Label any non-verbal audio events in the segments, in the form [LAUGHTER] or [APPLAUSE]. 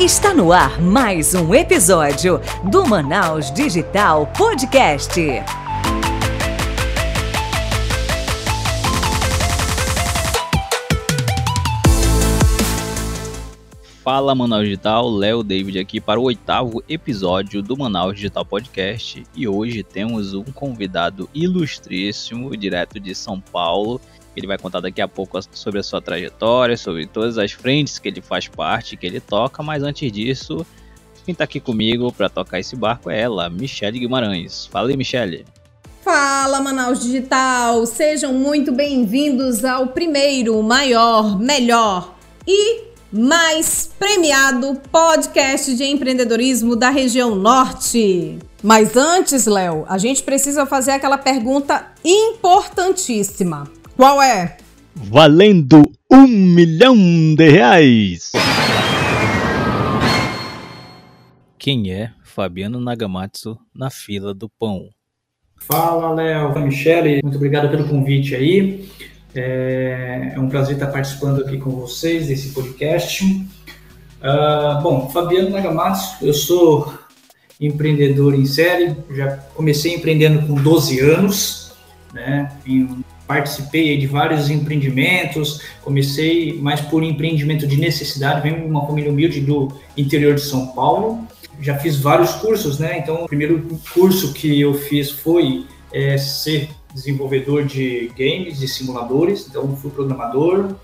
Está no ar mais um episódio do Manaus Digital Podcast. Fala Manaus Digital, Léo David aqui para o oitavo episódio do Manaus Digital Podcast. E hoje temos um convidado ilustríssimo direto de São Paulo ele vai contar daqui a pouco sobre a sua trajetória, sobre todas as frentes que ele faz parte, que ele toca, mas antes disso, quem está aqui comigo para tocar esse barco é ela, Michele Guimarães. Fala aí, Michele. Fala, Manaus Digital! Sejam muito bem-vindos ao primeiro, maior, melhor e mais premiado podcast de empreendedorismo da região norte. Mas antes, Léo, a gente precisa fazer aquela pergunta importantíssima. Qual é? Valendo um milhão de reais. Quem é Fabiano Nagamatsu na fila do pão? Fala, Léo, Michele, muito obrigado pelo convite aí. É, é, um prazer estar participando aqui com vocês desse podcast. Uh, bom, Fabiano Nagamatsu, eu sou empreendedor em série, já comecei empreendendo com 12 anos, né, em participei de vários empreendimentos, comecei mais por empreendimento de necessidade, venho de uma família humilde do interior de São Paulo, já fiz vários cursos, né? Então, o primeiro curso que eu fiz foi é, ser desenvolvedor de games e simuladores, então fui programador,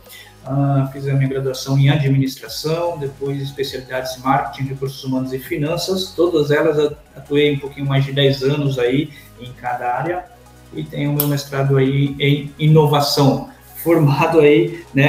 uh, fiz a minha graduação em administração, depois especialidades em marketing, recursos humanos e finanças, todas elas atuei um pouquinho mais de 10 anos aí em cada área e tenho meu mestrado aí em inovação. Formado aí, né,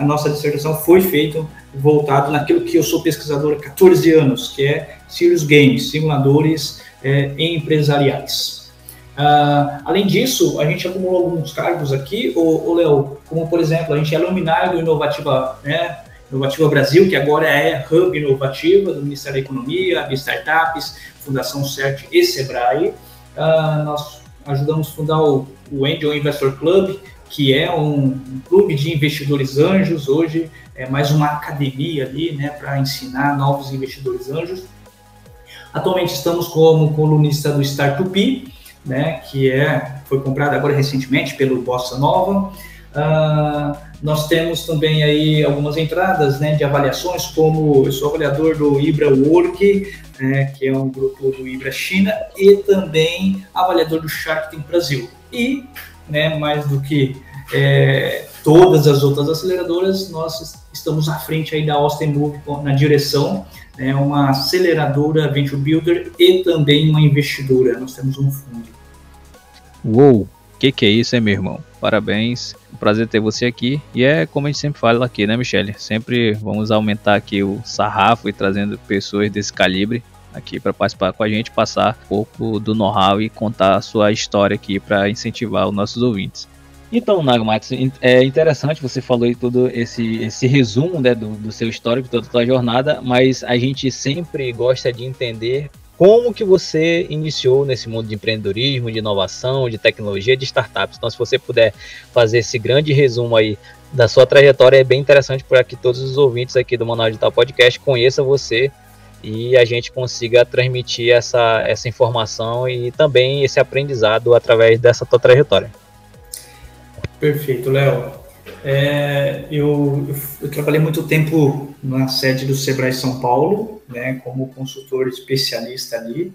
a, nossa dissertação foi feita voltado naquilo que eu sou pesquisador há 14 anos, que é Serious Games, simuladores é, empresariais. Uh, além disso, a gente acumulou alguns cargos aqui, o, Léo, como por exemplo, a gente é alumni do Inovativa, né, Inovativa Brasil, que agora é Hub Inovativa do Ministério da Economia, de Startups, Fundação CERT e Sebrae. Uh, nós ajudamos a fundar o, o Angel Investor Club, que é um, um, clube de investidores anjos, hoje é mais uma academia ali, né, para ensinar novos investidores anjos. Atualmente estamos como colunista do Startup, né, que é, foi comprado agora recentemente pelo Bossa Nova. Uh, nós temos também aí algumas entradas né, de avaliações, como eu sou avaliador do Ibra Work, né, que é um grupo do Ibra China, e também avaliador do Shark Tank Brasil. E, né, mais do que é, todas as outras aceleradoras, nós estamos à frente aí da Austin Move na direção, né, uma aceleradora Venture Builder e também uma investidora. Nós temos um fundo. Uou, que, que é isso, hein, meu irmão? Parabéns, um prazer ter você aqui. E é como a gente sempre fala aqui, né, Michele? Sempre vamos aumentar aqui o sarrafo e trazendo pessoas desse calibre aqui para participar com a gente, passar um pouco do know-how e contar a sua história aqui para incentivar os nossos ouvintes. Então, Nagmatsu, é interessante, você falou aí todo esse, esse resumo né, do, do seu histórico, toda a sua jornada, mas a gente sempre gosta de entender como que você iniciou nesse mundo de empreendedorismo, de inovação, de tecnologia, de startups. Então, se você puder fazer esse grande resumo aí da sua trajetória, é bem interessante para que todos os ouvintes aqui do Manual Digital Podcast conheçam você e a gente consiga transmitir essa, essa informação e também esse aprendizado através dessa tua trajetória. Perfeito, Léo. É, eu, eu, trabalhei muito tempo na sede do Sebrae São Paulo, né, como consultor especialista ali.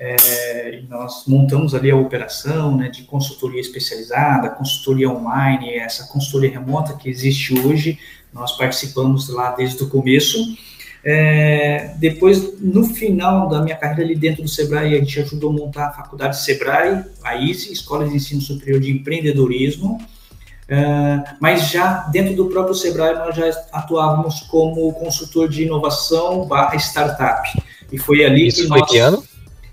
É, nós montamos ali a operação né, de consultoria especializada, consultoria online, essa consultoria remota que existe hoje, nós participamos lá desde o começo. É, depois, no final da minha carreira ali dentro do Sebrae, a gente ajudou a montar a faculdade Sebrae, a ISE, Escola de Ensino Superior de Empreendedorismo, é, mas já dentro do próprio Sebrae nós já atuávamos como consultor de inovação barra startup. E foi ali Isso que foi nós... que ano?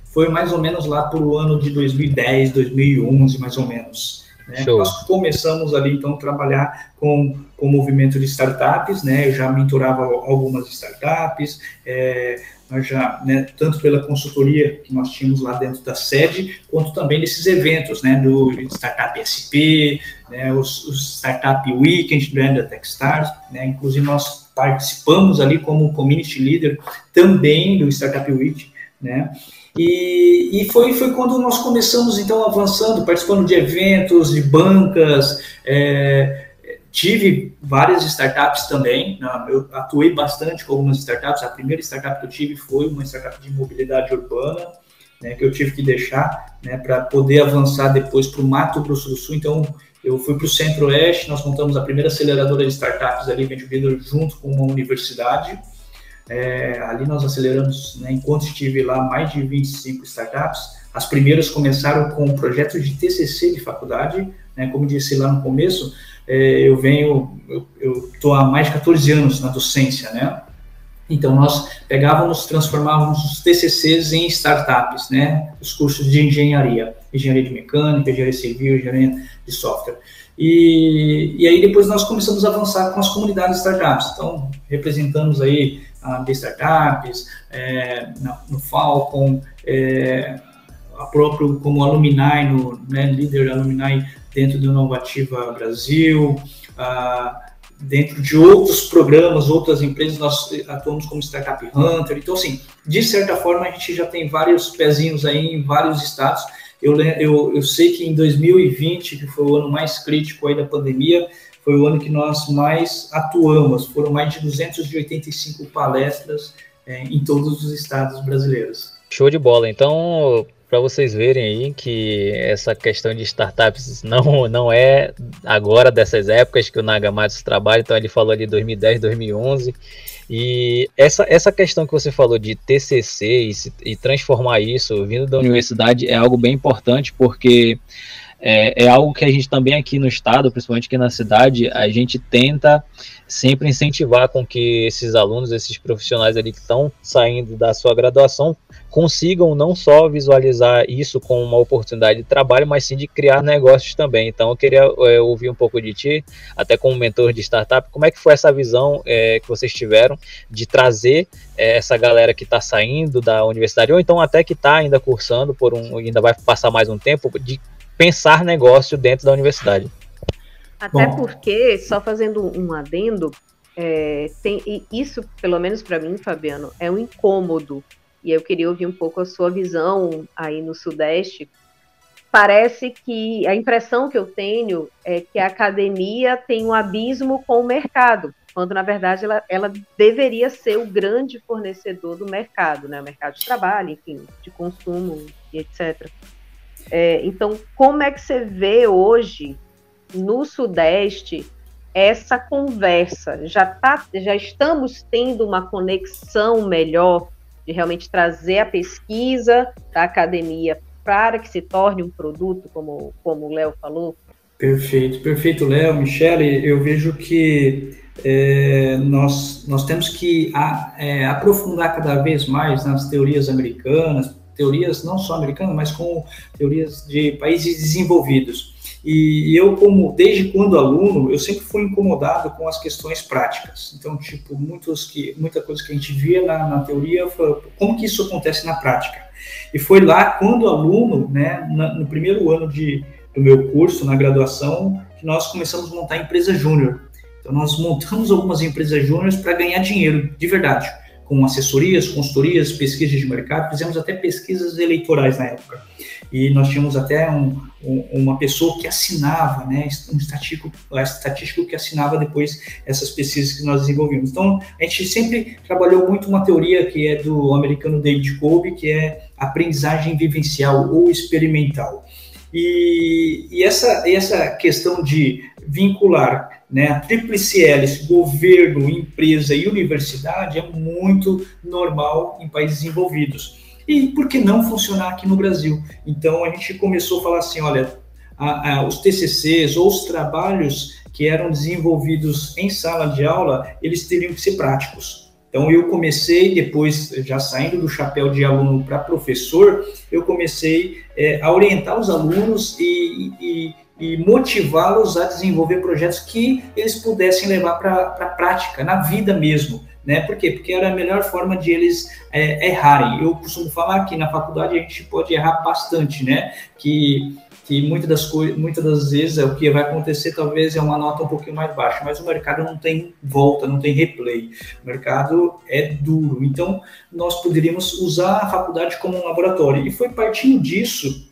Foi mais ou menos lá para o ano de 2010, 2011, mais ou menos. Né? Nós começamos ali, então, a trabalhar com, com o movimento de startups, né? Eu já mentorava algumas startups, é, nós já, né, tanto pela consultoria que nós tínhamos lá dentro da sede, quanto também desses eventos, né, do Startup SP, né, os, os Startup Weekend do da Techstars, né, inclusive nós participamos ali como Community Leader também do Startup Week, né, e, e foi, foi quando nós começamos, então, avançando, participando de eventos, de bancas, é, tive várias startups também, né? eu atuei bastante com algumas startups, a primeira startup que eu tive foi uma startup de mobilidade urbana, né, que eu tive que deixar né, para poder avançar depois para o Mato Grosso do Sul, então eu fui para o Centro-Oeste, nós montamos a primeira aceleradora de startups ali, Venture junto com uma universidade, é, ali nós aceleramos, né, enquanto estive lá, mais de 25 startups. As primeiras começaram com projetos de TCC de faculdade, né, como disse lá no começo, é, eu venho, eu estou há mais de 14 anos na docência, né? Então, nós pegávamos, transformávamos os TCCs em startups, né? Os cursos de engenharia, engenharia de mecânica, engenharia civil, engenharia de software. E, e aí depois nós começamos a avançar com as comunidades startups. Então, representamos aí a B Startups, é, no Falcon, é, a próprio como alumni, no, né, líder alumni dentro do Inovativa Brasil, dentro de outros programas, outras empresas, nós atuamos como Startup Hunter. Então, assim, de certa forma, a gente já tem vários pezinhos aí em vários estados. Eu, eu, eu sei que em 2020, que foi o ano mais crítico aí da pandemia, foi o ano que nós mais atuamos. Foram mais de 285 palestras é, em todos os estados brasileiros. Show de bola. Então, para vocês verem aí que essa questão de startups não, não é agora dessas épocas que o Nagamatsu trabalha, então ele falou de 2010, 2011. E essa, essa questão que você falou de TCC e, e transformar isso vindo da universidade é algo bem importante, porque é, é, algo que a gente também aqui no estado, principalmente aqui na cidade, a gente tenta sempre incentivar com que esses alunos, esses profissionais ali que estão saindo da sua graduação, consigam não só visualizar isso como uma oportunidade de trabalho, mas sim de criar negócios também. Então, eu queria é, ouvir um pouco de ti, até como mentor de startup, como é que foi essa visão é, que vocês tiveram de trazer é, essa galera que está saindo da universidade, ou então até que está ainda cursando por um, ainda vai passar mais um tempo, de pensar negócio dentro da universidade. Até Bom. porque, só fazendo um adendo, é, tem, isso, pelo menos para mim, Fabiano, é um incômodo. E eu queria ouvir um pouco a sua visão aí no Sudeste. Parece que a impressão que eu tenho é que a academia tem um abismo com o mercado, quando na verdade ela, ela deveria ser o grande fornecedor do mercado, né? O mercado de trabalho, enfim, de consumo e etc. É, então, como é que você vê hoje no Sudeste essa conversa? Já, tá, já estamos tendo uma conexão melhor de realmente trazer a pesquisa da academia para que se torne um produto, como, como o Léo falou? Perfeito, perfeito, Léo, Michele. Eu vejo que é, nós, nós temos que a, é, aprofundar cada vez mais nas teorias americanas, teorias não só americanas, mas com teorias de países desenvolvidos. E eu, como desde quando aluno, eu sempre fui incomodado com as questões práticas. Então, tipo, muitos que, muita coisa que a gente via na, na teoria, foi, como que isso acontece na prática? E foi lá, quando aluno, né, na, no primeiro ano de, do meu curso, na graduação, que nós começamos a montar a empresa júnior. Então, nós montamos algumas empresas júniores para ganhar dinheiro, de verdade com assessorias, consultorias, pesquisas de mercado, fizemos até pesquisas eleitorais na época. E nós tínhamos até um, um, uma pessoa que assinava, né, um estatístico, um estatístico que assinava depois essas pesquisas que nós desenvolvemos. Então, a gente sempre trabalhou muito uma teoria que é do americano David Kolbe, que é aprendizagem vivencial ou experimental. E, e essa, essa questão de vincular né, a tríplice hélice, governo, empresa e universidade, é muito normal em países desenvolvidos. E por que não funcionar aqui no Brasil? Então a gente começou a falar assim: olha, a, a, os TCCs ou os trabalhos que eram desenvolvidos em sala de aula, eles teriam que ser práticos. Então eu comecei, depois já saindo do chapéu de aluno para professor, eu comecei é, a orientar os alunos e, e, e motivá-los a desenvolver projetos que eles pudessem levar para a prática, na vida mesmo. Né? Por quê? Porque era a melhor forma de eles é, errarem. Eu costumo falar que na faculdade a gente pode errar bastante, né? Que que muitas das muitas das vezes é o que vai acontecer talvez é uma nota um pouquinho mais baixa, mas o mercado não tem volta, não tem replay. O mercado é duro. Então, nós poderíamos usar a faculdade como um laboratório. E foi partindo disso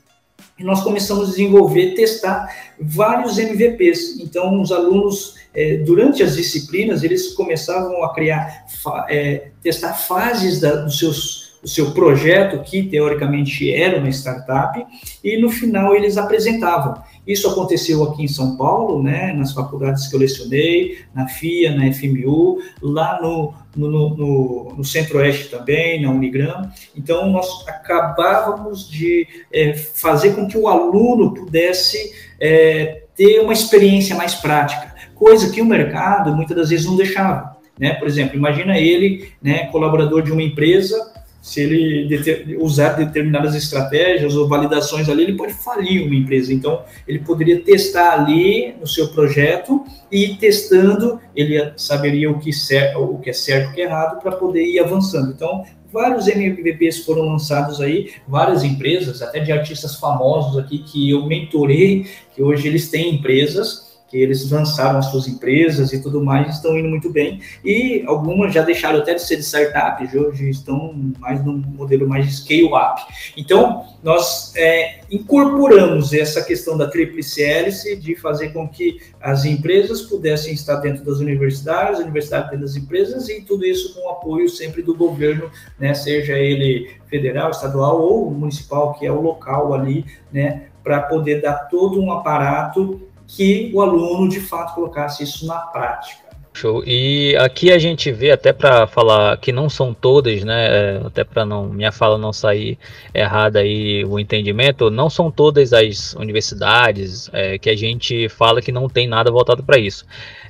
que nós começamos a desenvolver, testar vários MVPs. Então, os alunos, é, durante as disciplinas, eles começavam a criar, é, testar fases da, dos seus o seu projeto, que teoricamente era uma startup, e no final eles apresentavam. Isso aconteceu aqui em São Paulo, né, nas faculdades que eu lecionei, na FIA, na FMU, lá no, no, no, no Centro-Oeste também, na Unigram. Então, nós acabávamos de é, fazer com que o aluno pudesse é, ter uma experiência mais prática, coisa que o mercado muitas das vezes não deixava. Né? Por exemplo, imagina ele, né, colaborador de uma empresa, se ele usar determinadas estratégias ou validações ali, ele pode falir uma empresa. Então, ele poderia testar ali no seu projeto e testando, ele saberia o que, o que é certo e o que é errado para poder ir avançando. Então, vários MVPs foram lançados aí, várias empresas, até de artistas famosos aqui que eu mentorei, que hoje eles têm empresas que eles lançaram as suas empresas e tudo mais, estão indo muito bem. E algumas já deixaram até de ser de startup, hoje estão mais no modelo mais de scale-up. Então, nós é, incorporamos essa questão da tríplice hélice de fazer com que as empresas pudessem estar dentro das universidades, a universidade dentro das empresas, e tudo isso com o apoio sempre do governo, né, seja ele federal, estadual ou municipal, que é o local ali, né, para poder dar todo um aparato que o aluno de fato colocasse isso na prática. Show. E aqui a gente vê, até para falar que não são todas, né? É, até para não minha fala não sair errada aí o entendimento, não são todas as universidades é, que a gente fala que não tem nada voltado para isso.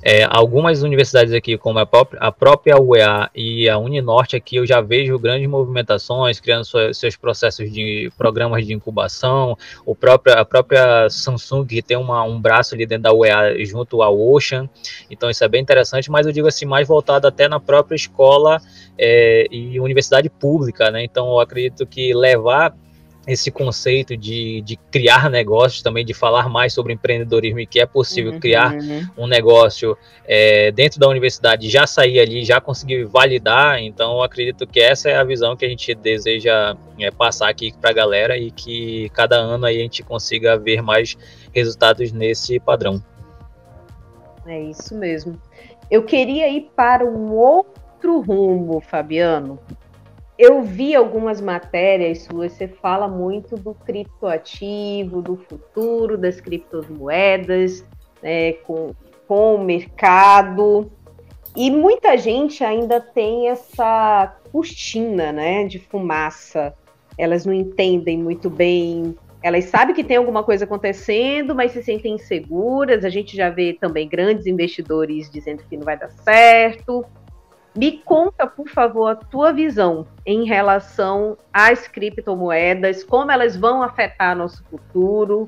É, algumas universidades aqui, como a própria, a própria UEA e a Uninorte aqui, eu já vejo grandes movimentações, criando seus processos de programas de incubação, o próprio, a própria Samsung tem uma, um braço ali dentro da UEA junto ao Ocean, então isso é bem interessante, mas eu digo assim, mais voltado até na própria escola é, e universidade pública, né? Então eu acredito que levar esse conceito de, de criar negócios, também de falar mais sobre empreendedorismo e que é possível uhum. criar um negócio é, dentro da universidade, já sair ali, já conseguir validar. Então, acredito que essa é a visão que a gente deseja é, passar aqui para a galera e que cada ano aí a gente consiga ver mais resultados nesse padrão. É isso mesmo. Eu queria ir para um outro rumo, Fabiano, eu vi algumas matérias suas, você fala muito do criptoativo, do futuro das criptomoedas, né, com, com o mercado. E muita gente ainda tem essa cortina né, de fumaça. Elas não entendem muito bem. Elas sabem que tem alguma coisa acontecendo, mas se sentem inseguras. A gente já vê também grandes investidores dizendo que não vai dar certo. Me conta, por favor, a tua visão em relação às criptomoedas, como elas vão afetar nosso futuro.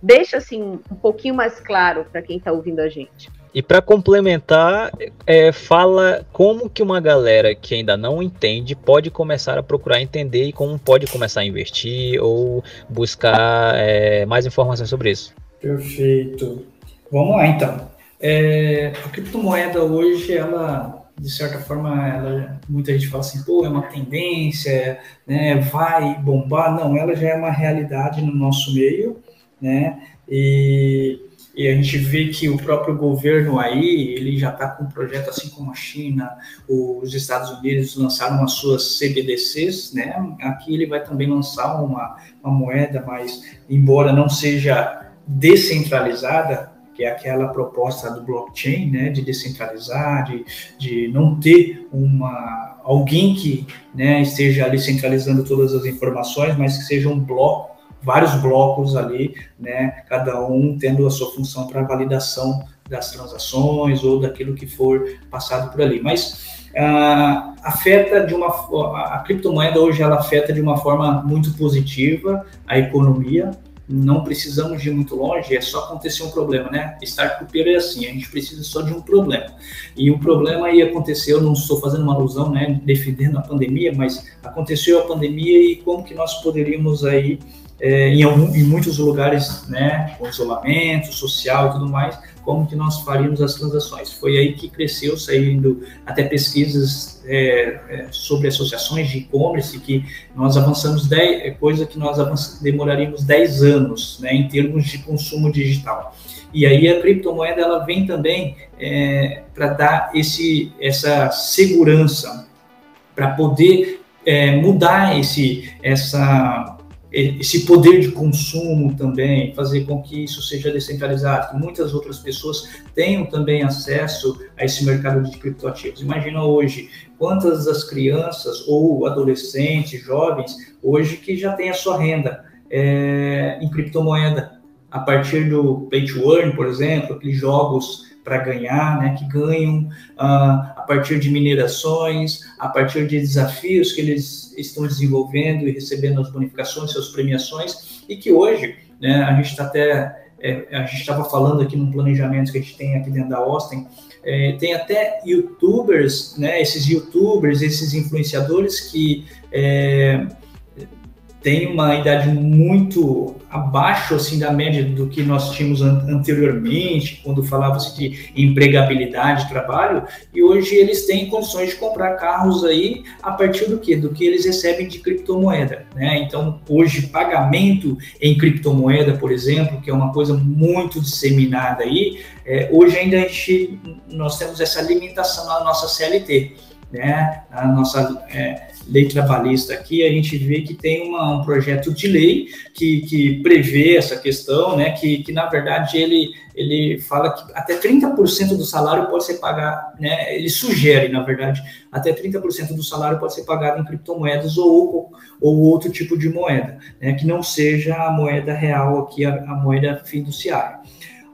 Deixa assim um pouquinho mais claro para quem está ouvindo a gente. E para complementar, é, fala como que uma galera que ainda não entende pode começar a procurar entender e como pode começar a investir ou buscar é, mais informações sobre isso. Perfeito. Vamos lá então. É, a criptomoeda hoje ela de certa forma, ela, muita gente fala assim, pô, é uma tendência, né, vai bombar. Não, ela já é uma realidade no nosso meio, né, e, e a gente vê que o próprio governo aí, ele já está com um projeto assim como a China, os Estados Unidos lançaram as suas CBDCs, né, aqui ele vai também lançar uma, uma moeda, mas embora não seja descentralizada, que é aquela proposta do blockchain, né, de descentralizar, de, de não ter uma alguém que né, esteja ali centralizando todas as informações, mas que seja um bloco, vários blocos ali, né, cada um tendo a sua função para validação das transações ou daquilo que for passado por ali. Mas uh, afeta de uma a criptomoeda hoje ela afeta de uma forma muito positiva a economia, não precisamos de ir muito longe, é só acontecer um problema, né? Startupeiro é assim, a gente precisa só de um problema. E o problema aí aconteceu, não estou fazendo uma alusão, né, defendendo a pandemia, mas aconteceu a pandemia e como que nós poderíamos aí, é, em, algum, em muitos lugares, né, com isolamento social e tudo mais, como que nós faríamos as transações. Foi aí que cresceu, saindo até pesquisas é, é, sobre associações de e-commerce, que nós avançamos 10, é coisa que nós demoraríamos 10 anos, né, em termos de consumo digital. E aí a criptomoeda ela vem também é, para dar esse, essa segurança, para poder mudar esse, essa esse poder de consumo também, fazer com que isso seja descentralizado, que muitas outras pessoas tenham também acesso a esse mercado de criptoativos. Imagina hoje quantas das crianças ou adolescentes, jovens, hoje que já têm a sua renda é, em criptomoeda, a partir do Pay to Earn, por exemplo, aqueles jogos para ganhar, né, que ganham uh, a partir de minerações, a partir de desafios que eles estão desenvolvendo e recebendo as bonificações, suas premiações, e que hoje, né, a gente está até, é, a gente estava falando aqui num planejamento que a gente tem aqui dentro da Austin, é, tem até youtubers, né, esses youtubers, esses influenciadores que é, tem uma idade muito abaixo assim da média do que nós tínhamos anteriormente, quando falava-se de empregabilidade, trabalho, e hoje eles têm condições de comprar carros aí a partir do que? Do que eles recebem de criptomoeda, né? Então, hoje pagamento em criptomoeda, por exemplo, que é uma coisa muito disseminada aí, é, hoje ainda a gente, nós temos essa limitação na nossa CLT, né? A nossa é, lei trabalhista aqui, a gente vê que tem uma, um projeto de lei que, que prevê essa questão, né, que, que na verdade ele, ele fala que até 30% do salário pode ser pagado, né, ele sugere, na verdade, até 30% do salário pode ser pagado em criptomoedas ou, ou outro tipo de moeda, né, que não seja a moeda real aqui, a, a moeda fiduciária.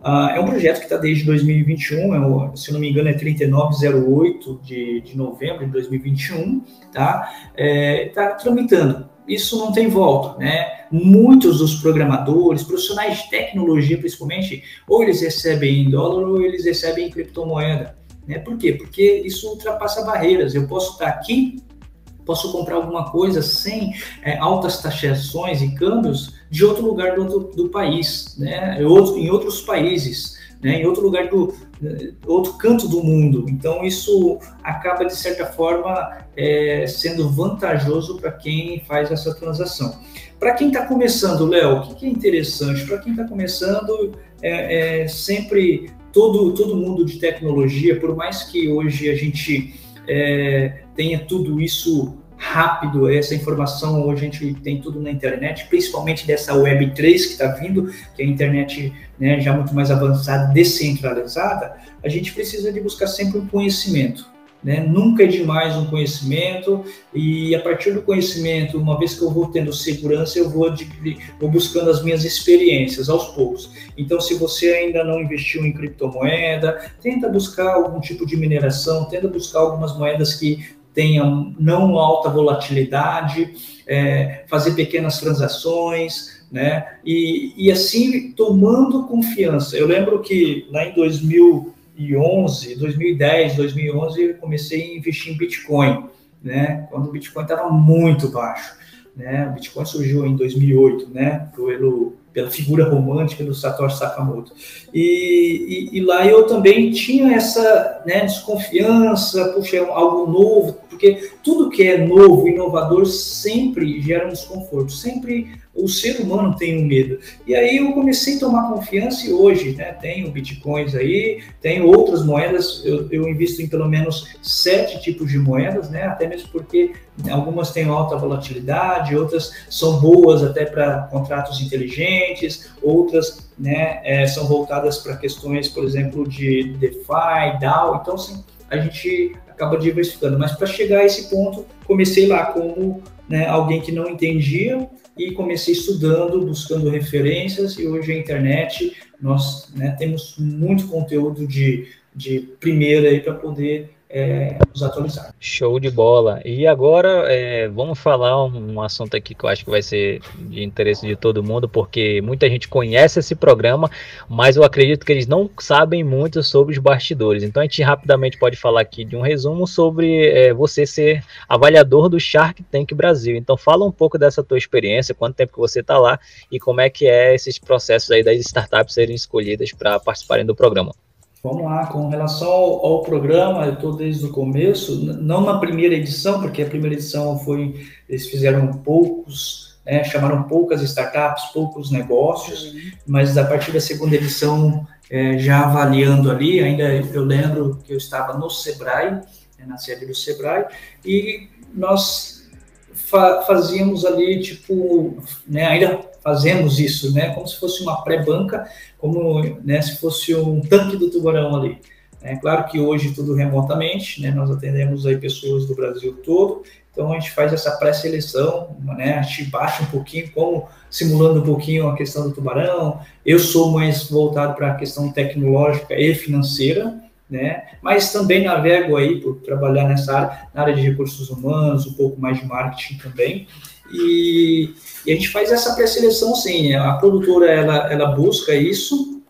Uh, é um projeto que está desde 2021, é se não me engano é 3908 de, de novembro de 2021, tá? Está é, tá tramitando. Isso não tem volta, né? Muitos dos programadores, profissionais de tecnologia principalmente, ou eles recebem em dólar ou eles recebem em criptomoeda. Né? Por quê? Porque isso ultrapassa barreiras. Eu posso estar aqui posso comprar alguma coisa sem é, altas taxações e câmbios de outro lugar do, outro, do país, né? em outros países, né? em outro lugar do outro canto do mundo. Então isso acaba de certa forma é, sendo vantajoso para quem faz essa transação. Para quem está começando, Léo, o que, que, é interessante? Para quem está começando, é, é, sempre todo todo mundo de tecnologia, por mais que hoje a gente é, tenha tudo isso rápido, essa informação hoje a gente tem tudo na internet, principalmente dessa Web3 que está vindo, que é a internet né, já muito mais avançada, descentralizada, a gente precisa de buscar sempre um conhecimento. Né? Nunca é demais um conhecimento e a partir do conhecimento, uma vez que eu vou tendo segurança, eu vou, vou buscando as minhas experiências aos poucos. Então, se você ainda não investiu em criptomoeda, tenta buscar algum tipo de mineração, tenta buscar algumas moedas que tenham não alta volatilidade, é, fazer pequenas transações, né? E, e assim tomando confiança. Eu lembro que lá em 2000 2011, 2010, 2011, eu comecei a investir em Bitcoin, né? Quando o Bitcoin estava muito baixo, né? O Bitcoin surgiu em 2008, né? Pelo, pela figura romântica do Satoshi Sakamoto. E, e, e lá eu também tinha essa né, desconfiança, puxa, é algo novo, porque tudo que é novo, inovador, sempre gera um desconforto, sempre o ser humano tem um medo. E aí eu comecei a tomar confiança e hoje, né, tenho bitcoins aí, tenho outras moedas, eu, eu invisto em pelo menos sete tipos de moedas, né, até mesmo porque algumas têm alta volatilidade, outras são boas até para contratos inteligentes, outras né, é, são voltadas para questões, por exemplo, de DeFi, DAO, então sim, a gente acaba diversificando. Mas para chegar a esse ponto, comecei lá como né, alguém que não entendia, e comecei estudando, buscando referências, e hoje a internet, nós né, temos muito conteúdo de, de primeira para poder é, nos atualizar. Show de bola. E agora é, vamos falar um, assunto aqui que eu acho que vai ser de interesse de todo mundo, porque muita gente conhece esse programa, mas eu acredito que eles não sabem muito sobre os bastidores. Então a gente rapidamente pode falar aqui de um resumo sobre é, você ser avaliador do Shark Tank Brasil. Então fala um pouco dessa tua experiência, quanto tempo que você está lá e como é que é esses processos aí das startups serem escolhidas para participarem do programa. Vamos lá, com relação ao, ao programa, eu estou desde o começo, não na primeira edição, porque a primeira edição foi, eles fizeram poucos, né, chamaram poucas startups, poucos negócios, mas a partir da segunda edição, é, já avaliando ali, ainda eu lembro que eu estava no Sebrae, né, na sede do Sebrae, e nós fa fazíamos ali, tipo, né, ainda fazemos isso, né, como se fosse uma pré-banca, como né, se fosse um tanque do tubarão ali. É claro que hoje tudo remotamente, né, nós atendemos aí pessoas do Brasil todo, então a gente faz essa pré-seleção, né, a gente baixa um pouquinho, como simulando um pouquinho a questão do tubarão. Eu sou mais voltado para a questão tecnológica e financeira, né, mas também navego aí por trabalhar nessa área, na área de recursos humanos, um pouco mais de marketing também. E, e a gente faz essa pré-seleção, sim. A produtora ela, ela busca isso,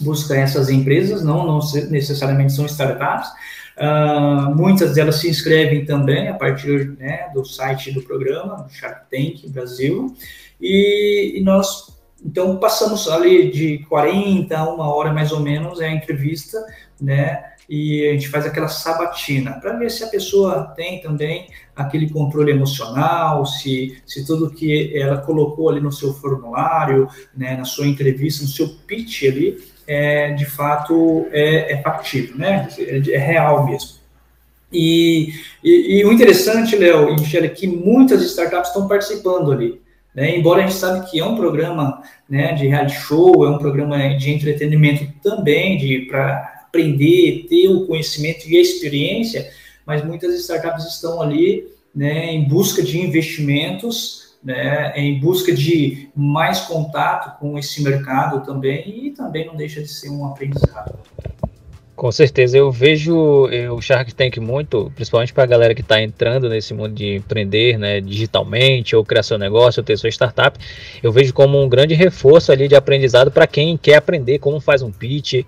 busca essas empresas, não, não necessariamente são startups. Uh, muitas delas se inscrevem também a partir né, do site do programa, Shark Tank Brasil, e, e, nós então passamos ali de 40 a uma hora mais ou menos é a entrevista, né? E a gente faz aquela sabatina para ver se a pessoa tem também aquele controle emocional, se, se tudo que ela colocou ali no seu formulário, né, na sua entrevista, no seu pitch ali, é, de fato é, é factível, né, é, é real mesmo. E, e, e, o interessante, Léo e é que muitas startups estão participando ali. Né? Embora a gente sabe que é um programa né, de reality show, é um programa de entretenimento também, de para aprender, ter o conhecimento e a experiência, mas muitas startups estão ali né, em busca de investimentos, né, em busca de mais contato com esse mercado também, e também não deixa de ser um aprendizado. Com certeza, eu vejo o Shark Tank muito, principalmente para a galera que está entrando nesse mundo de empreender né, digitalmente, ou criar seu negócio, ou ter sua startup. Eu vejo como um grande reforço ali de aprendizado para quem quer aprender como faz um pitch,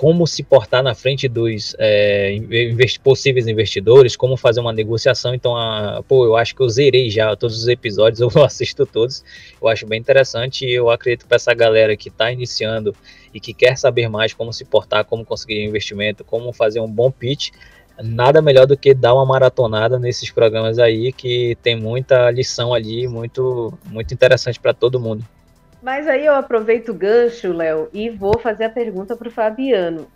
como se portar na frente dos é, invest possíveis investidores, como fazer uma negociação. Então, a, pô, eu acho que eu zerei já todos os episódios, [LAUGHS] eu assisto todos. Eu acho bem interessante e eu acredito para essa galera que está iniciando e que quer saber mais como se portar, como conseguir investimento, como fazer um bom pitch, nada melhor do que dar uma maratonada nesses programas aí que tem muita lição ali, muito muito interessante para todo mundo. Mas aí eu aproveito o gancho, Léo, e vou fazer a pergunta para o Fabiano.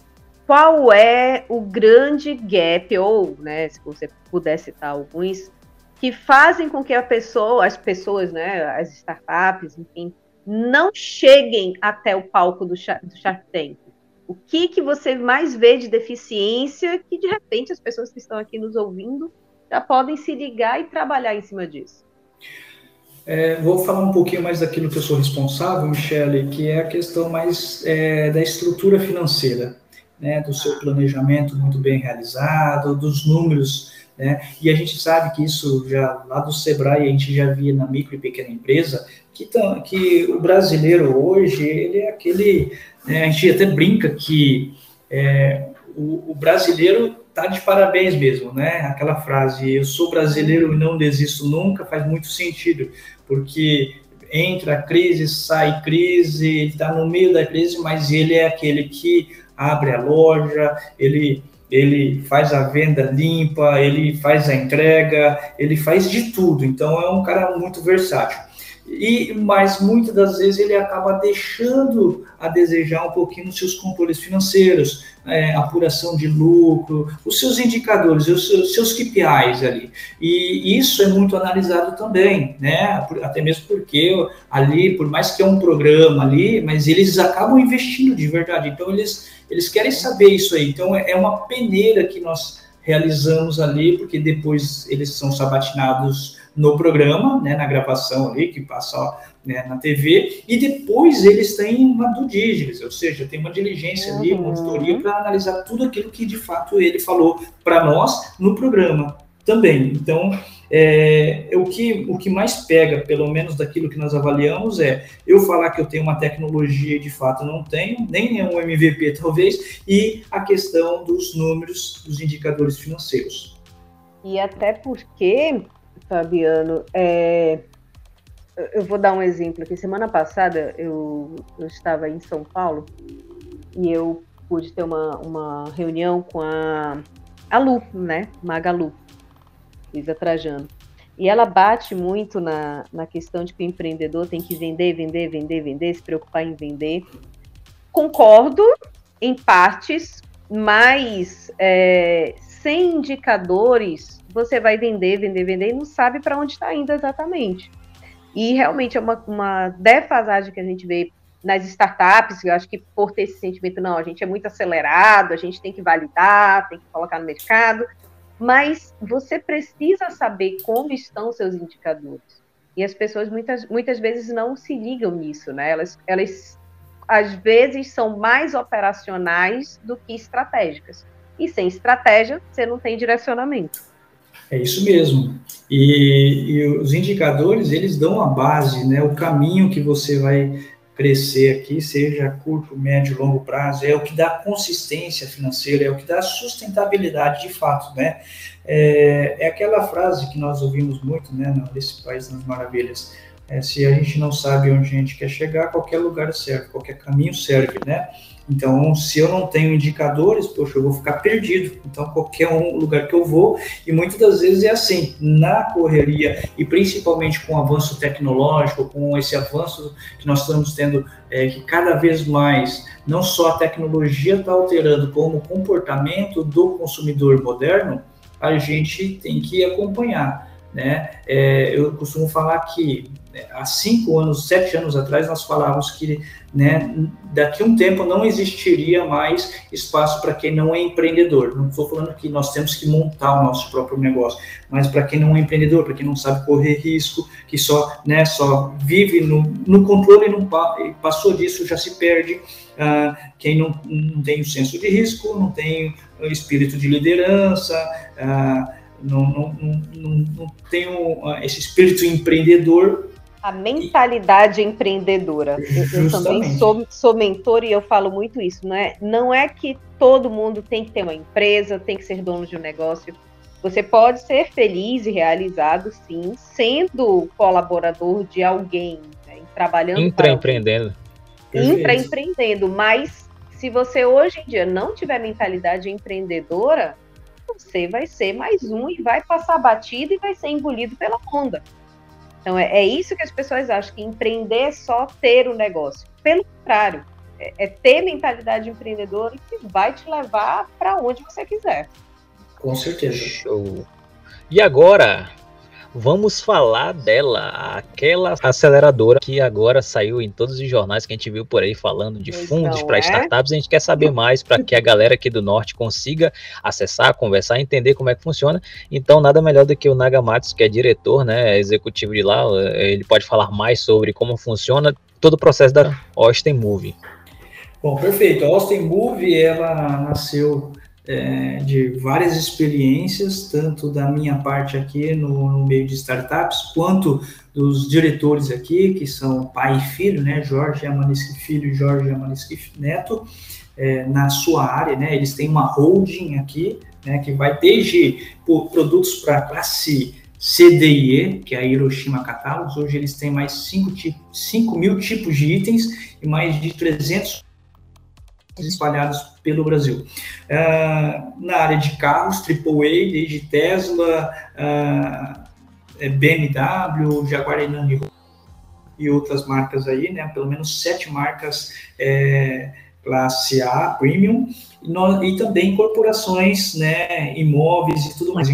Qual é o grande gap, ou, né, se você puder citar alguns, que fazem com que a pessoa, as pessoas, né, as startups, enfim, não cheguem até o palco do, do Shark Tank? O que, que você mais vê de deficiência que, de repente, as pessoas que estão aqui nos ouvindo já podem se ligar e trabalhar em cima disso? É, vou falar um pouquinho mais daquilo que eu sou responsável, Michele, que é a questão mais é, da estrutura financeira, né, do seu planejamento muito bem realizado, dos números, né, e a gente sabe que isso já lá do Sebrae a gente já via na micro e pequena empresa que, que o brasileiro hoje ele é aquele, né, a gente até brinca que é, o, o brasileiro tá de parabéns mesmo, né? Aquela frase, eu sou brasileiro e não desisto nunca, faz muito sentido, porque entra crise, sai crise, está no meio da crise, mas ele é aquele que abre a loja, ele ele faz a venda limpa, ele faz a entrega, ele faz de tudo. Então é um cara muito versátil. E mas muitas das vezes ele acaba deixando a desejar um pouquinho nos seus controles financeiros, é, apuração de lucro, os seus indicadores, os seus, seus KPIs ali. E isso é muito analisado também, né? Até mesmo porque ali, por mais que é um programa ali, mas eles acabam investindo de verdade. Então eles, eles querem saber isso aí. Então é, é uma peneira que nós realizamos ali, porque depois eles são sabatinados no programa, né, na gravação ali, que passa né, na TV, e depois eles têm uma due diligence, ou seja, tem uma diligência uhum. ali, uma auditoria para analisar tudo aquilo que de fato ele falou para nós no programa também. Então, é, o, que, o que mais pega, pelo menos daquilo que nós avaliamos, é eu falar que eu tenho uma tecnologia e de fato não tenho, nem é um MVP talvez, e a questão dos números, dos indicadores financeiros. E até porque, Fabiano, é, eu vou dar um exemplo aqui. Semana passada eu, eu estava em São Paulo e eu pude ter uma, uma reunião com a, a Lu, né? Magalu, Luísa Trajano. E ela bate muito na, na questão de que o empreendedor tem que vender, vender, vender, vender, se preocupar em vender. Concordo em partes, mas é, sem indicadores, você vai vender, vender, vender e não sabe para onde está indo exatamente. E realmente é uma, uma defasagem que a gente vê nas startups, eu acho que por ter esse sentimento, não, a gente é muito acelerado, a gente tem que validar, tem que colocar no mercado, mas você precisa saber como estão seus indicadores. E as pessoas muitas, muitas vezes não se ligam nisso, né? Elas, elas às vezes são mais operacionais do que estratégicas. E sem estratégia, você não tem direcionamento. É isso mesmo. E, e, os indicadores, eles dão a base, né? O caminho que você vai crescer aqui, seja curto, médio, longo prazo, é o que dá consistência financeira, é o que dá sustentabilidade de fato, né? É, é aquela frase que nós ouvimos muito, né, nesse País das Maravilhas, é, se a gente não sabe onde a gente quer chegar, qualquer lugar serve, qualquer caminho serve, né? Então, se eu não tenho indicadores, poxa, eu vou ficar perdido. Então, qualquer um lugar que eu vou, e muitas das vezes é assim, na correria, e principalmente com o avanço tecnológico, com esse avanço que nós estamos tendo, é, que cada vez mais, não só a tecnologia está alterando, como o comportamento do consumidor moderno, a gente tem que acompanhar. Né? É, eu costumo falar que há cinco anos, sete anos atrás, nós falávamos que né, daqui a um tempo não existiria mais espaço para quem não é empreendedor. Não estou falando que nós temos que montar o nosso próprio negócio, mas para quem não é empreendedor, para quem não sabe correr risco, que só, né, só vive no, no controle e não passou disso já se perde. Ah, quem não, não tem o senso de risco, não tem o espírito de liderança. Ah, não, não, não, não, tem esse espírito empreendedor, a mentalidade e... empreendedora. Eu, eu, também sou, sou mentor e eu falo muito isso, não é? Não é que todo mundo tem que ter uma empresa, tem que ser dono de um negócio. Você pode ser feliz e realizado, sim, sendo colaborador de alguém, né? trabalhando. Intraempreendendo. Intraempreendendo, mas se você hoje em dia não tiver mentalidade empreendedora, você vai ser mais um e vai passar batido e vai ser engolido pela onda. Então, é, é isso que as pessoas acham, que empreender é só ter o um negócio. Pelo contrário, é, é ter mentalidade empreendedora que vai te levar para onde você quiser. Com certeza. Show. E agora, vamos falar dela, aquela aceleradora que agora saiu em todos os jornais que a gente viu por aí falando de fundos para é? startups. A gente quer saber mais para que a galera aqui do norte consiga acessar, conversar, entender como é que funciona. Então, nada melhor do que o Nagamatsu, que é diretor, né, executivo de lá, ele pode falar mais sobre como funciona todo o processo da Austin Move. Bom, perfeito. A Austin Move, ela nasceu é, de várias experiências, tanto da minha parte aqui no, no, meio de startups, quanto dos diretores aqui, que são pai e filho, né, Jorge Amanisque Filho e Jorge Amanisque Neto, é, na sua área, né, eles têm uma holding aqui, né, que vai desde por, produtos para classe CDIE, que é a Hiroshima Catálogos, hoje eles têm mais 5 mil tipos de itens e mais de 300 espalhados pelo Brasil. Uh, na área de carros, AAA, desde Tesla, uh, BMW, Jaguar Land e outras marcas aí, né? Pelo menos sete marcas é, classe A, premium, e, no, e, também corporações, né? Imóveis e tudo mais.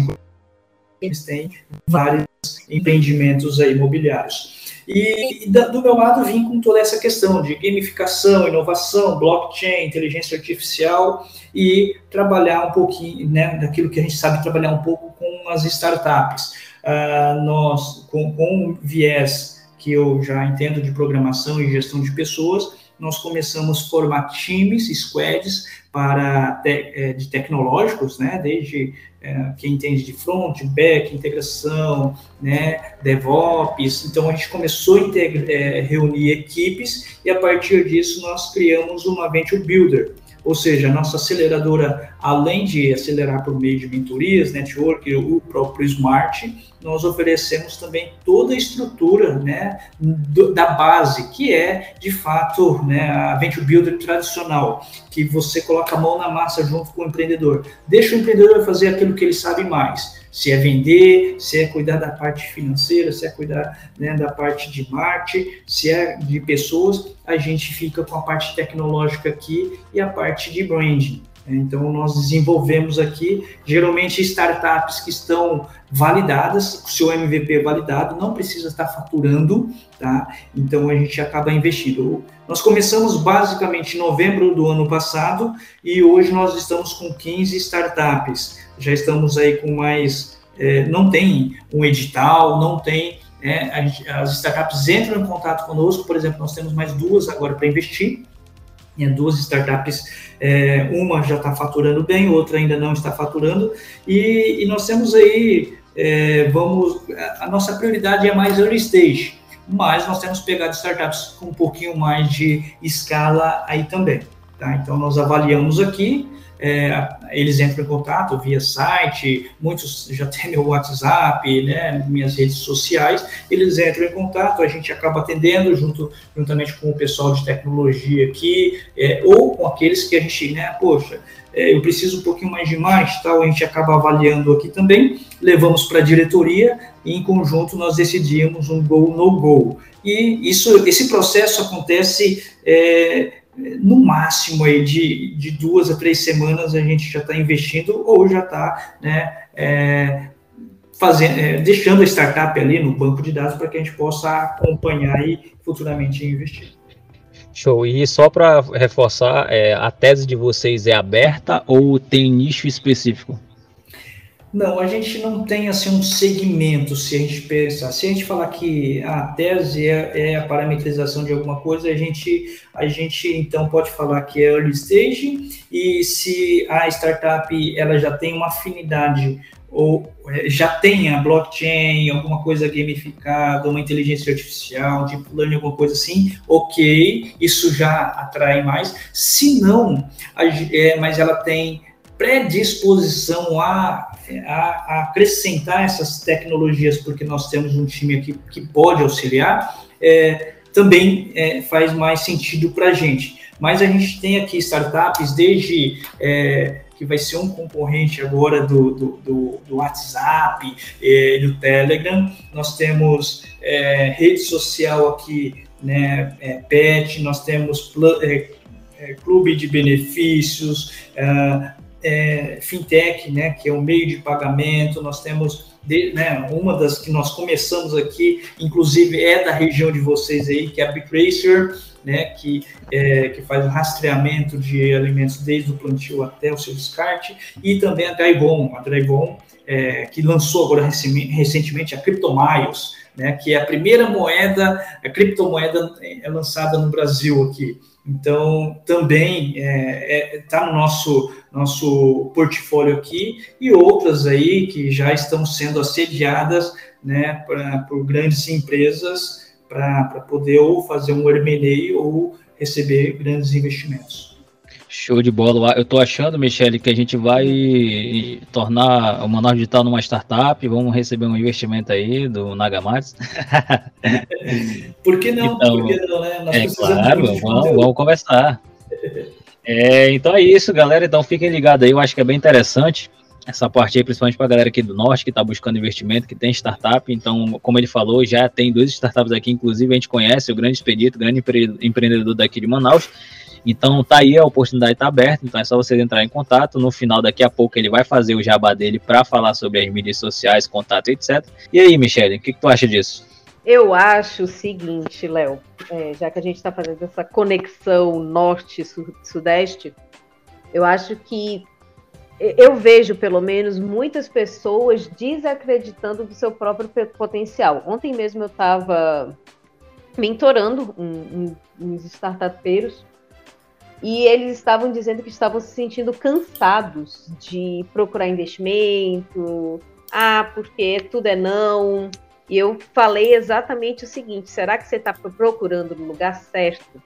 Eles têm vários empreendimentos aí, imobiliários. E, do meu lado vim com toda essa questão de gamificação, inovação, blockchain, inteligência artificial e trabalhar um pouquinho, né, daquilo que a gente sabe trabalhar um pouco com as startups. uh, nós, com, com um viés que eu já entendo de programação e gestão de pessoas, nós começamos a formar times, squads, para te, é, de tecnológicos, né, desde é, quem entende de front, back, integração, né, DevOps. Então a gente começou a é, reunir equipes e a partir disso nós criamos uma Venture Builder, ou seja, a nossa aceleradora, além de acelerar por meio de mentorias, network, o próprio Smart, nós oferecemos também toda a estrutura né, do, da base, que é, de fato, né, a Venture Builder tradicional, que você coloca a mão na massa junto com o empreendedor. Deixa o empreendedor fazer aquilo que ele sabe mais se é vender, se é cuidar da parte financeira, se é cuidar né, da parte de marketing, se é de pessoas, a gente fica com a parte tecnológica aqui e a parte de branding. Então, nós desenvolvemos aqui, geralmente, startups que estão validadas, com seu MVP validado, não precisa estar faturando, tá? Então, a gente acaba investindo. Nós começamos basicamente em novembro do ano passado e hoje nós estamos com 15 startups. Já estamos aí com mais. É, não tem um edital, não tem. É, as startups entram em contato conosco, por exemplo, nós temos mais duas agora para investir é, duas startups, é, uma já está faturando bem, outra ainda não está faturando, e, e nós temos aí, é, vamos, a nossa prioridade é mais early stage, mas nós temos pegado startups com um pouquinho mais de escala aí também, tá? Então nós avaliamos aqui, é, eles entram em contato via site, muitos já têm meu WhatsApp, né, minhas redes sociais, eles entram em contato, a gente acaba atendendo junto, juntamente com o pessoal de tecnologia aqui, é, ou com aqueles que a gente, né, poxa, é, eu preciso um pouquinho mais de mais, tal, a gente acaba avaliando aqui também, levamos para a diretoria e em conjunto nós decidimos um go no go. E isso, esse processo acontece é, no máximo aí de, de duas a três semanas a gente já está investindo ou já está né, é, fazendo, é, deixando a startup ali no banco de dados para que a gente possa acompanhar e futuramente investir. Show. E só para reforçar, é, a tese de vocês é aberta ou tem nicho específico? Não, a gente não tem assim um segmento, se a gente pensar. Se a gente falar que a tese é, é, a parametrização de alguma coisa, a gente, a gente então pode falar que é early stage, e se a startup ela já tem uma afinidade ou é, já tem a blockchain, alguma coisa gamificada, uma inteligência artificial, deep learning, alguma coisa assim, ok, isso já atrai mais. Se não, a, é, mas ela tem predisposição a, a, a, acrescentar essas tecnologias, porque nós temos um time aqui que pode auxiliar, é, também é, faz mais sentido para a gente. Mas a gente tem aqui startups, desde é, que vai ser um concorrente agora do, do, do, do WhatsApp, é, do Telegram, nós temos é, rede social aqui, né, é, PET, nós temos é, clube de benefícios, é, fintech, né, que é o meio de pagamento, nós temos de, né, uma das que nós começamos aqui, inclusive é da região de vocês aí, que é a BitRacer, né, que, é, que faz o rastreamento de alimentos desde o plantio até o seu descarte, e também a Drivon, a Drivon, é, que lançou agora recentemente a CryptoMiles, né, que é a primeira moeda, a criptomoeda é lançada no Brasil aqui. Então, também está é, é, tá no nosso, nosso portfólio aqui e outras aí que já estão sendo assediadas né, pra, por grandes empresas para poder ou fazer um M&A ou receber grandes investimentos. Show de bola. Eu tô achando, Michele, que a gente vai tornar o Manaus Digital numa startup. Vamos receber um investimento aí do Nagamatsu. [LAUGHS] Por que não? Então, Por que não, né? Nós é claro, vamos, vamos conversar. É, então é isso, galera. Então fiquem ligados aí. Eu acho que é bem interessante essa parte aí, principalmente para a galera aqui do Norte que está buscando investimento, que tem startup. Então, como ele falou, já tem dois startups aqui, inclusive a gente conhece o grande expedito, o grande empreendedor daqui de Manaus. Então tá aí, a oportunidade está aberta, então é só vocês entrar em contato. No final, daqui a pouco, ele vai fazer o jabá dele para falar sobre as mídias sociais, contato, etc. E aí, Michele, o que, que tu acha disso? Eu acho o seguinte, Léo, é, já que a gente está fazendo essa conexão norte-sudeste, eu acho que eu vejo, pelo menos, muitas pessoas desacreditando do seu próprio potencial. Ontem mesmo eu estava mentorando um, um, uns startupeiros e eles estavam dizendo que estavam se sentindo cansados de procurar investimento, ah, porque tudo é não. E eu falei exatamente o seguinte: será que você está procurando no lugar certo?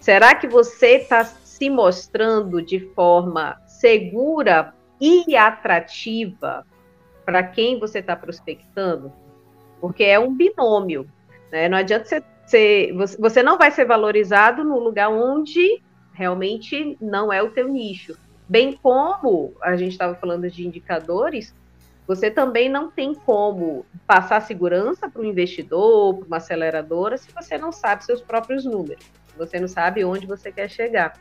Será que você está se mostrando de forma segura e atrativa para quem você está prospectando? Porque é um binômio. Né? Não adianta você, ser, você não vai ser valorizado no lugar onde realmente não é o teu nicho. Bem como a gente estava falando de indicadores, você também não tem como passar segurança para um investidor, para uma aceleradora, se você não sabe seus próprios números, se você não sabe onde você quer chegar.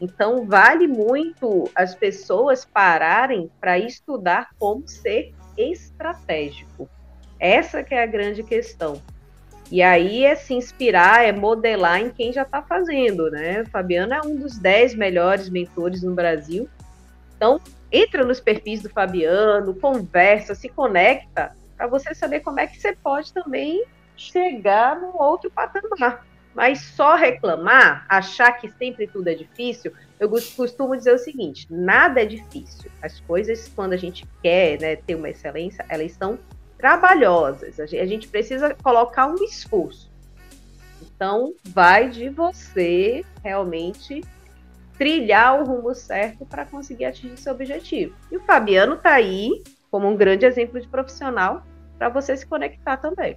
Então, vale muito as pessoas pararem para estudar como ser estratégico. Essa que é a grande questão. E aí é se inspirar, é modelar em quem já está fazendo, né? Fabiano é um dos dez melhores mentores no Brasil. Então, entra nos perfis do Fabiano, conversa, se conecta, para você saber como é que você pode também chegar num outro patamar. Mas só reclamar, achar que sempre tudo é difícil, eu costumo dizer o seguinte: nada é difícil. As coisas, quando a gente quer né, ter uma excelência, elas são trabalhosas. A gente precisa colocar um esforço. Então, vai de você realmente trilhar o rumo certo para conseguir atingir seu objetivo. E o Fabiano está aí como um grande exemplo de profissional para você se conectar também.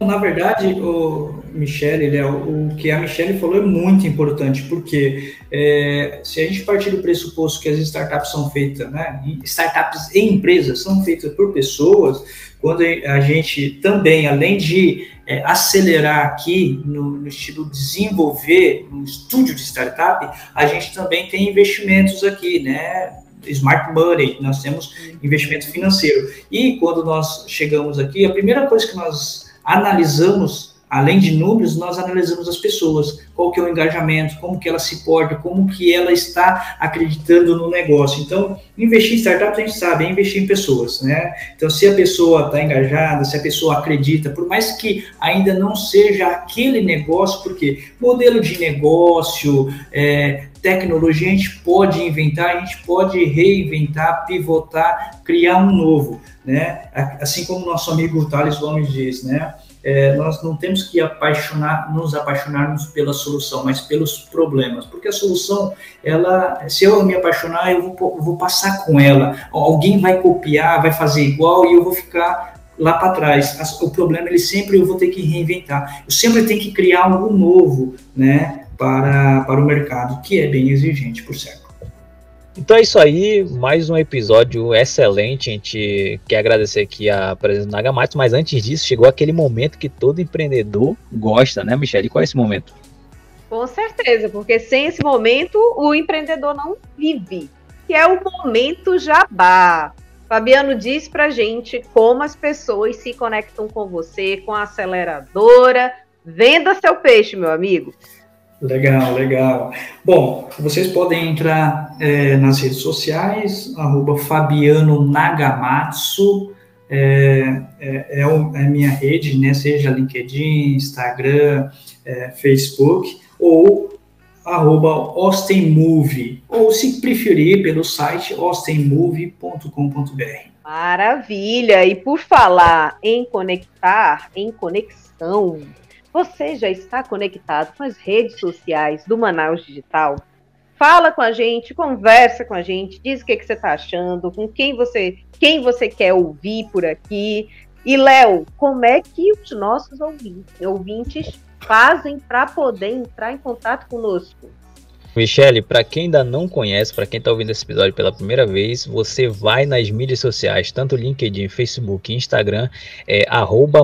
Na verdade, o Michele, ele é, o, que a Michelle falou é muito importante, porque é, se a gente partir do pressuposto que as startups são feitas, né, startups e empresas são feitas por pessoas, quando a gente também, além de é, acelerar aqui no, no, estilo desenvolver um estúdio de startup, a gente também tem investimentos aqui, né? Smart Money, nós temos investimento financeiro. E quando nós chegamos aqui, a primeira coisa que nós analisamos, além de números, nós analisamos as pessoas, qual que é o engajamento, como que ela se porta, como que ela está acreditando no negócio. Então, investir em startups a gente sabe, é investir em pessoas, né? Então, se a pessoa está engajada, se a pessoa acredita, por mais que ainda não seja aquele negócio, porque modelo de negócio, é, tecnologia a gente pode inventar, a gente pode reinventar, pivotar, criar um novo, né? Assim como nosso amigo Thales Gomes diz, né? É, nós não temos que apaixonar, nos apaixonarmos pela solução, mas pelos problemas, porque a solução, ela, se eu me apaixonar, eu vou, eu vou passar com ela, alguém vai copiar, vai fazer igual e eu vou ficar lá para trás. O problema, ele sempre eu vou ter que reinventar, eu sempre tenho que criar algo novo, né? para, para o mercado, que é bem exigente, por certo. Então é isso aí, mais um episódio excelente. A gente quer agradecer aqui a presença do Nagamatsu, mas antes disso, chegou aquele momento que todo empreendedor gosta, né, Michelle? Qual é esse momento? Com certeza, porque sem esse momento o empreendedor não vive, que é o momento jabá. Fabiano diz pra gente como as pessoas se conectam com você, com a aceleradora. Venda seu peixe, meu amigo. Legal, legal. Bom, vocês podem entrar é, nas redes sociais, arroba Fabiano Nagamatsu, é, é, é, é minha rede, né, seja LinkedIn, Instagram, é, Facebook, ou arroba Austinmove, ou se preferir, pelo site austinmove.com.br. Maravilha! E por falar em conectar, em conexão, você já está conectado com as redes sociais do Manaus Digital? Fala com a gente, conversa com a gente, diz o que, que você está achando, com quem você, quem você quer ouvir por aqui. E, Léo, como é que os nossos ouvintes, ouvintes fazem para poder entrar em contato conosco? Michele, para quem ainda não conhece, para quem está ouvindo esse episódio pela primeira vez, você vai nas mídias sociais, tanto LinkedIn, Facebook e Instagram, é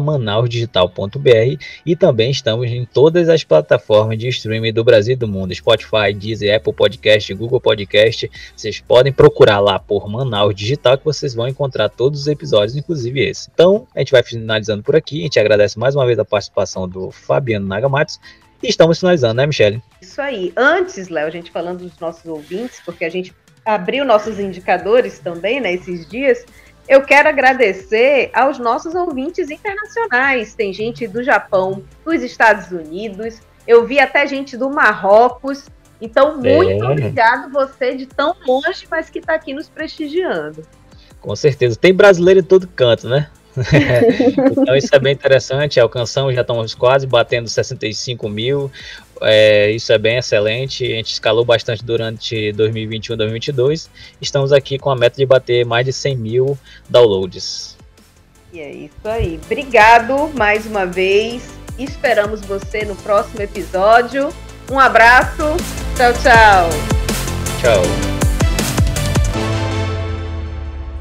manausdigital.br e também estamos em todas as plataformas de streaming do Brasil e do mundo, Spotify, Deezer, Apple Podcast, Google Podcast. Vocês podem procurar lá por Manaus Digital que vocês vão encontrar todos os episódios, inclusive esse. Então, a gente vai finalizando por aqui. A gente agradece mais uma vez a participação do Fabiano Nagamatsu e estamos finalizando, né, Michele? Isso aí. Antes, Léo, a gente falando dos nossos ouvintes, porque a gente abriu nossos indicadores também, né, esses dias, eu quero agradecer aos nossos ouvintes internacionais. Tem gente do Japão, dos Estados Unidos, eu vi até gente do Marrocos. Então, muito é. obrigado você de tão longe, mas que está aqui nos prestigiando. Com certeza. Tem brasileiro em todo canto, né? [LAUGHS] então isso é bem interessante. Alcançamos, já estamos quase batendo 65 mil. É, isso é bem excelente. A gente escalou bastante durante 2021 e 2022. Estamos aqui com a meta de bater mais de 100 mil downloads. E é isso aí. Obrigado mais uma vez. Esperamos você no próximo episódio. Um abraço. Tchau, tchau. Tchau.